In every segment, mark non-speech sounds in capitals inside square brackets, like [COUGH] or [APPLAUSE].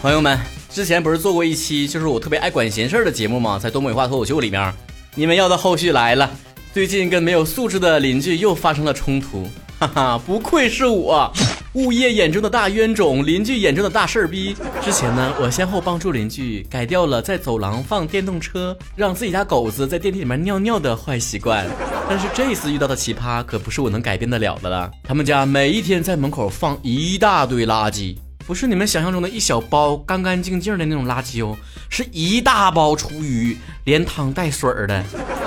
朋友们，之前不是做过一期就是我特别爱管闲事儿的节目吗？在东北话脱口秀里面，你们要的后续来了。最近跟没有素质的邻居又发生了冲突，哈哈，不愧是我，物业眼中的大冤种，邻居眼中的大事儿逼。之前呢，我先后帮助邻居改掉了在走廊放电动车，让自己家狗子在电梯里面尿尿的坏习惯。但是这次遇到的奇葩可不是我能改变得了的了，他们家每一天在门口放一大堆垃圾。不是你们想象中的一小包干干净净的那种垃圾哦，是一大包厨余，连汤带水儿的，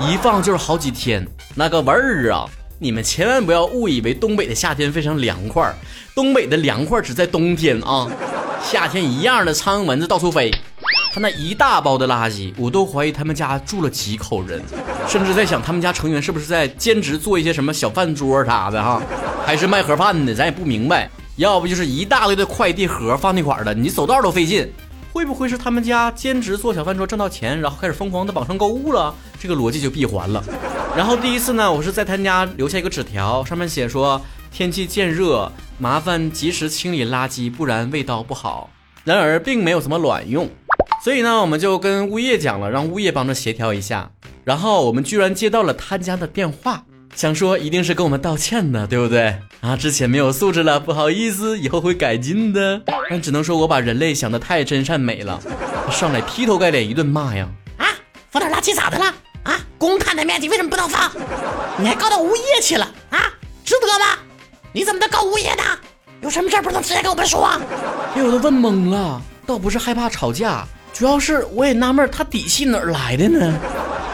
一放就是好几天，那个味儿啊！你们千万不要误以为东北的夏天非常凉快，东北的凉快只在冬天啊，夏天一样的苍蝇蚊子到处飞。他那一大包的垃圾，我都怀疑他们家住了几口人，甚至在想他们家成员是不是在兼职做一些什么小饭桌啥的哈，还是卖盒饭的，咱也不明白。要不就是一大堆的快递盒放那块儿的，你走道都费劲。会不会是他们家兼职做小饭桌挣到钱，然后开始疯狂的网上购物了？这个逻辑就闭环了。然后第一次呢，我是在他家留下一个纸条，上面写说天气渐热，麻烦及时清理垃圾，不然味道不好。然而并没有怎么卵用，所以呢，我们就跟物业讲了，让物业帮着协调一下。然后我们居然接到了他家的电话。想说一定是跟我们道歉的，对不对啊？之前没有素质了，不好意思，以后会改进的。但只能说我把人类想得太真善美了。上来劈头盖脸一顿骂呀！啊，放点垃圾咋的了？啊，公摊的面积为什么不能放？你还告到物业去了啊？值得吗？你怎么能告物业呢？有什么事不能直接跟我们说？哎我都问懵了，倒不是害怕吵架，主要是我也纳闷他底气哪儿来的呢？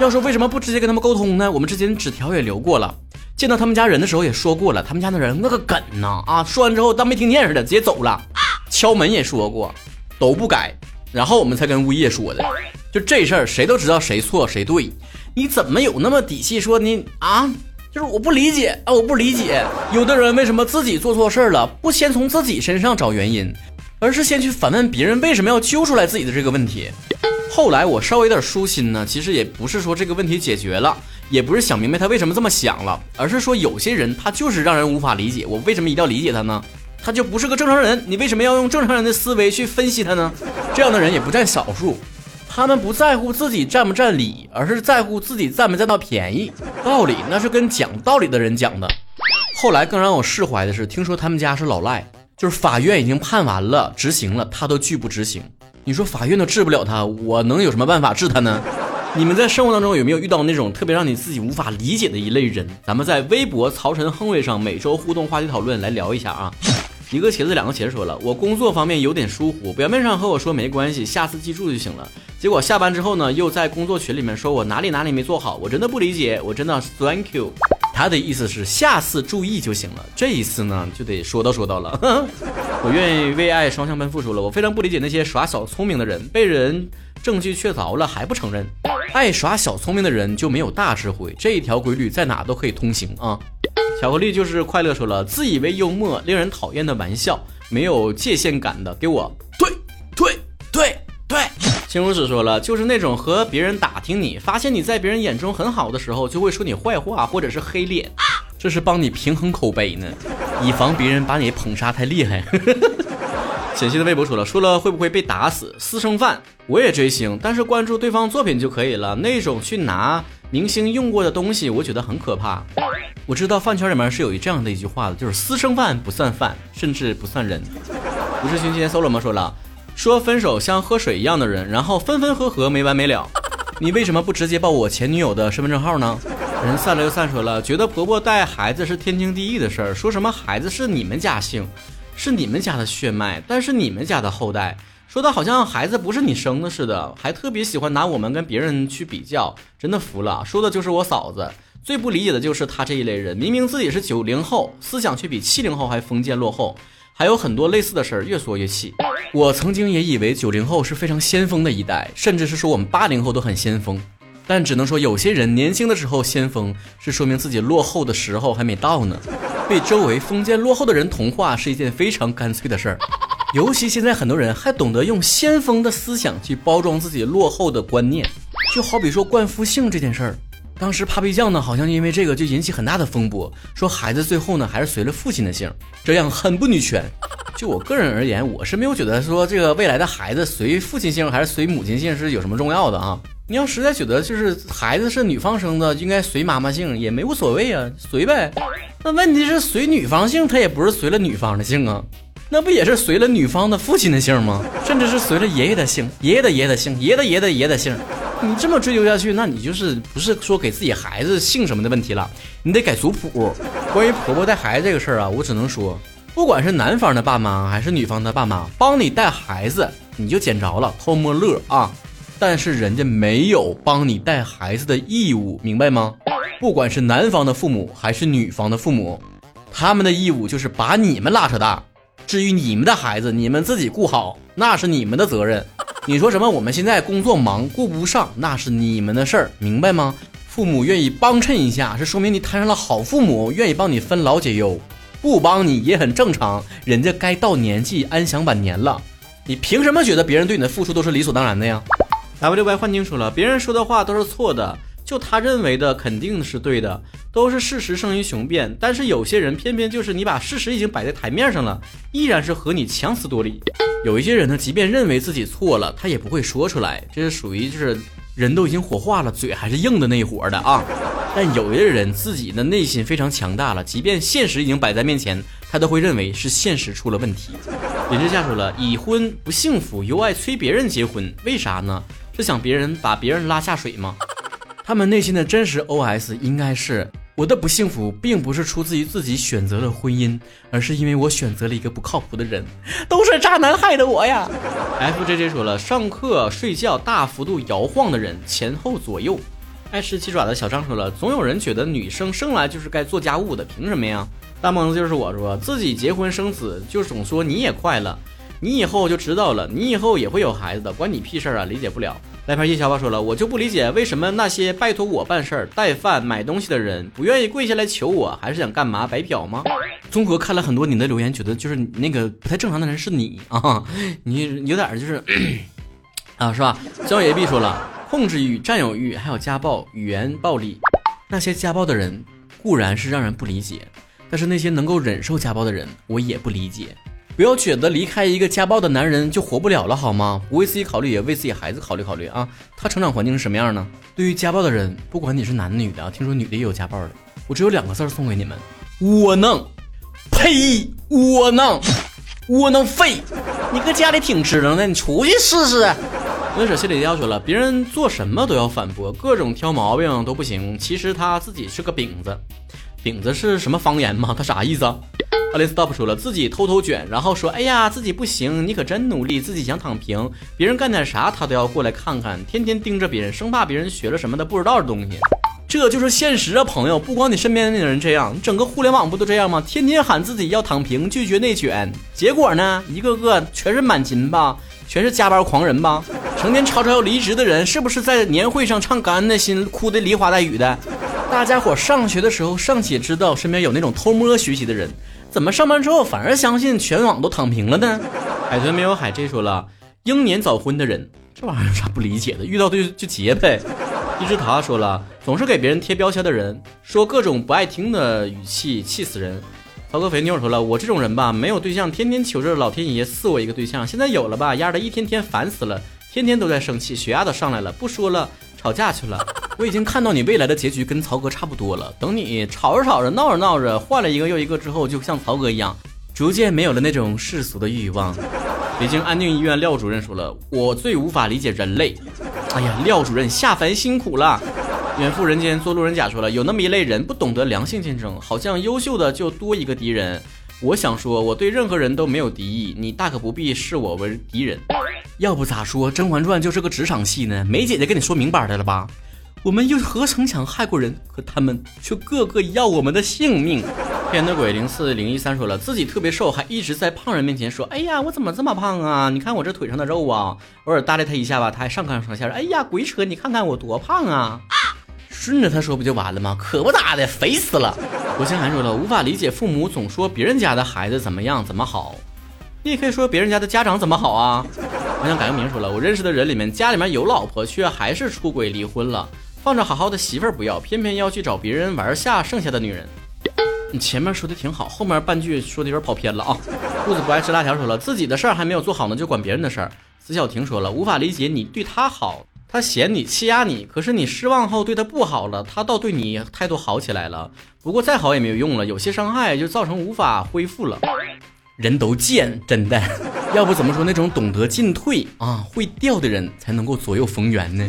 要说为什么不直接跟他们沟通呢？我们之前纸条也留过了，见到他们家人的时候也说过了，他们家那人那个梗呐啊！说完之后当没听见似的，直接走了。敲门也说过，都不改，然后我们才跟物业说的。就这事儿，谁都知道谁错谁对，你怎么有那么底气说你啊？就是我不理解啊，我不理解，有的人为什么自己做错事儿了，不先从自己身上找原因，而是先去反问别人为什么要揪出来自己的这个问题。后来我稍微有点舒心呢，其实也不是说这个问题解决了，也不是想明白他为什么这么想了，而是说有些人他就是让人无法理解。我为什么一定要理解他呢？他就不是个正常人，你为什么要用正常人的思维去分析他呢？这样的人也不占少数，他们不在乎自己占不占理，而是在乎自己占没占到便宜。道理那是跟讲道理的人讲的。后来更让我释怀的是，听说他们家是老赖，就是法院已经判完了，执行了，他都拒不执行。你说法院都治不了他，我能有什么办法治他呢？你们在生活当中有没有遇到那种特别让你自己无法理解的一类人？咱们在微博曹晨亨位上每周互动话题讨论来聊一下啊。[LAUGHS] 一个茄子两个茄子说了，我工作方面有点疏忽，表面上和我说没关系，下次记住就行了。结果下班之后呢，又在工作群里面说我哪里哪里没做好，我真的不理解，我真的 thank you。他的意思是下次注意就行了，这一次呢就得说道说道了。[LAUGHS] 我愿意为爱双向奔赴，说了，我非常不理解那些耍小聪明的人，被人证据确凿了还不承认。爱耍小聪明的人就没有大智慧，这一条规律在哪都可以通行啊。巧克力就是快乐，说了，自以为幽默、令人讨厌的玩笑，没有界限感的，给我。青如子说了，就是那种和别人打听你，发现你在别人眼中很好的时候，就会说你坏话或者是黑脸，这是帮你平衡口碑呢，以防别人把你捧杀太厉害。浅析的微博说了，说了会不会被打死？私生饭我也追星，但是关注对方作品就可以了。那种去拿明星用过的东西，我觉得很可怕。我知道饭圈里面是有一这样的一句话的，就是私生饭不算饭，甚至不算人。不是星期天 solo 吗？说了。说分手像喝水一样的人，然后分分合合没完没了。你为什么不直接报我前女友的身份证号呢？人散了又散，说了，觉得婆婆带孩子是天经地义的事儿。说什么孩子是你们家姓，是你们家的血脉，但是你们家的后代，说的好像孩子不是你生的似的，还特别喜欢拿我们跟别人去比较，真的服了。说的就是我嫂子，最不理解的就是他这一类人，明明自己是九零后，思想却比七零后还封建落后。还有很多类似的事儿，越说越气。我曾经也以为九零后是非常先锋的一代，甚至是说我们八零后都很先锋。但只能说有些人年轻的时候先锋，是说明自己落后的时候还没到呢。被周围封建落后的人同化是一件非常干脆的事儿。尤其现在很多人还懂得用先锋的思想去包装自己落后的观念，就好比说冠夫姓这件事儿。当时 Papi 酱呢，好像因为这个就引起很大的风波，说孩子最后呢还是随了父亲的姓，这样很不女权。[LAUGHS] 就我个人而言，我是没有觉得说这个未来的孩子随父亲姓还是随母亲姓是有什么重要的啊。你要实在觉得就是孩子是女方生的，应该随妈妈姓也没无所谓啊，随呗。那问题是随女方姓，他也不是随了女方的姓啊，那不也是随了女方的父亲的姓吗？甚至是随了爷爷的姓，爷爷的爷爷的姓，爷爷的爷爷的爷爷的姓。你这么追究下去，那你就是不是说给自己孩子姓什么的问题了？你得改族谱。关于婆婆带孩子这个事儿啊，我只能说，不管是男方的爸妈还是女方的爸妈，帮你带孩子，你就捡着了，偷摸乐啊。但是人家没有帮你带孩子的义务，明白吗？不管是男方的父母还是女方的父母，他们的义务就是把你们拉扯大。至于你们的孩子，你们自己顾好，那是你们的责任。你说什么？我们现在工作忙，顾不上，那是你们的事儿，明白吗？父母愿意帮衬一下，是说明你摊上了好父母，愿意帮你分劳解忧。不帮你也很正常，人家该到年纪安享晚年了。你凭什么觉得别人对你的付出都是理所当然的呀？W Y 换清楚了，别人说的话都是错的。就他认为的肯定是对的，都是事实胜于雄辩。但是有些人偏偏就是你把事实已经摆在台面上了，依然是和你强词夺理。有一些人呢，即便认为自己错了，他也不会说出来，这是属于就是人都已经火化了，嘴还是硬的那一伙的啊。但有些人自己的内心非常强大了，即便现实已经摆在面前，他都会认为是现实出了问题。林之夏说了，已婚不幸福，又爱催别人结婚，为啥呢？是想别人把别人拉下水吗？他们内心的真实 OS 应该是：我的不幸福并不是出自于自己选择了婚姻，而是因为我选择了一个不靠谱的人，都是渣男害的我呀。FJJ 说了，上课睡觉大幅度摇晃的人，前后左右。爱吃鸡爪的小张说了，总有人觉得女生生来就是该做家务的，凭什么呀？大蒙子就是我说自己结婚生子，就总说你也快乐，你以后就知道了，你以后也会有孩子的，关你屁事啊！理解不了。来盘夜宵吧说了，我就不理解为什么那些拜托我办事儿、带饭、买东西的人不愿意跪下来求我，还是想干嘛白嫖吗？综合看了很多你的留言，觉得就是那个不太正常的人是你啊，[LAUGHS] 你有点就是 [COUGHS] 啊，是吧？焦爷必说了，控制欲、占有欲，还有家暴、语言暴力，那些家暴的人固然是让人不理解，但是那些能够忍受家暴的人，我也不理解。不要觉得离开一个家暴的男人就活不了了，好吗？不为自己考虑，也为自己孩子考虑考虑啊！他成长环境是什么样呢？对于家暴的人，不管你是男的女的啊，听说女的也有家暴的，我只有两个字送给你们：窝囊！呸！窝囊！窝囊废！你搁家里挺支棱的，你出去试试。温舍心里要求了，别人做什么都要反驳，各种挑毛病都不行。其实他自己是个饼子，饼子是什么方言吗？[LAUGHS] 他啥意思啊？阿林 stop 说了，自己偷偷卷，然后说：“哎呀，自己不行，你可真努力，自己想躺平，别人干点啥他都要过来看看，天天盯着别人，生怕别人学了什么他不知道的东西。这就是现实啊，朋友，不光你身边的人这样，整个互联网不都这样吗？天天喊自己要躺平，拒绝内卷，结果呢，一个个全是满勤吧，全是加班狂人吧，成天吵吵要离职的人，是不是在年会上唱《感恩的心》，哭的梨花带雨的？大家伙上学的时候尚且知道身边有那种偷摸学习的人。”怎么上班之后反而相信全网都躺平了呢？海豚没有海这说了，英年早婚的人，这玩意儿有啥不理解的？遇到对就结呗。一只桃说了，总是给别人贴标签的人，说各种不爱听的语气，气死人。曹哥肥妞说了，我这种人吧，没有对象，天天求着老天爷赐我一个对象，现在有了吧，丫的一天天烦死了，天天都在生气，血压都上来了，不说了。吵架去了，我已经看到你未来的结局跟曹哥差不多了。等你吵着吵着，闹着闹着，换了一个又一个之后，就像曹哥一样，逐渐没有了那种世俗的欲望。[LAUGHS] 北京安定医院廖主任说了，我最无法理解人类。哎呀，廖主任下凡辛苦了。远赴人间做路人甲说了，有那么一类人不懂得良性竞争，好像优秀的就多一个敌人。我想说，我对任何人都没有敌意，你大可不必视我为敌人。要不咋说《甄嬛传》就是个职场戏呢？梅姐姐跟你说明白的了吧？我们又何曾想害过人？可他们却个个要我们的性命。骗的鬼零四零一三说了，自己特别瘦，还一直在胖人面前说：“哎呀，我怎么这么胖啊？你看我这腿上的肉啊！”偶尔搭理他一下吧，他还上纲上线。哎呀，鬼扯！你看看我多胖啊！顺着他说不就完了吗？可不咋的，肥死了。国庆还说了，无法理解父母总说别人家的孩子怎么样怎么好，你也可以说别人家的家长怎么好啊。我想改个名说了，我认识的人里面家里面有老婆却还是出轨离婚了，放着好好的媳妇儿不要，偏偏要去找别人玩下剩下的女人。你前面说的挺好，后面半句说的有点跑偏了啊。兔子不爱吃辣条说了，自己的事儿还没有做好呢，就管别人的事儿。子小婷说了，无法理解你对他好，他嫌你欺压你，可是你失望后对他不好了，他倒对你态度好起来了。不过再好也没有用了，有些伤害就造成无法恢复了。人都贱，真的，[LAUGHS] 要不怎么说那种懂得进退啊、会掉的人才能够左右逢源呢？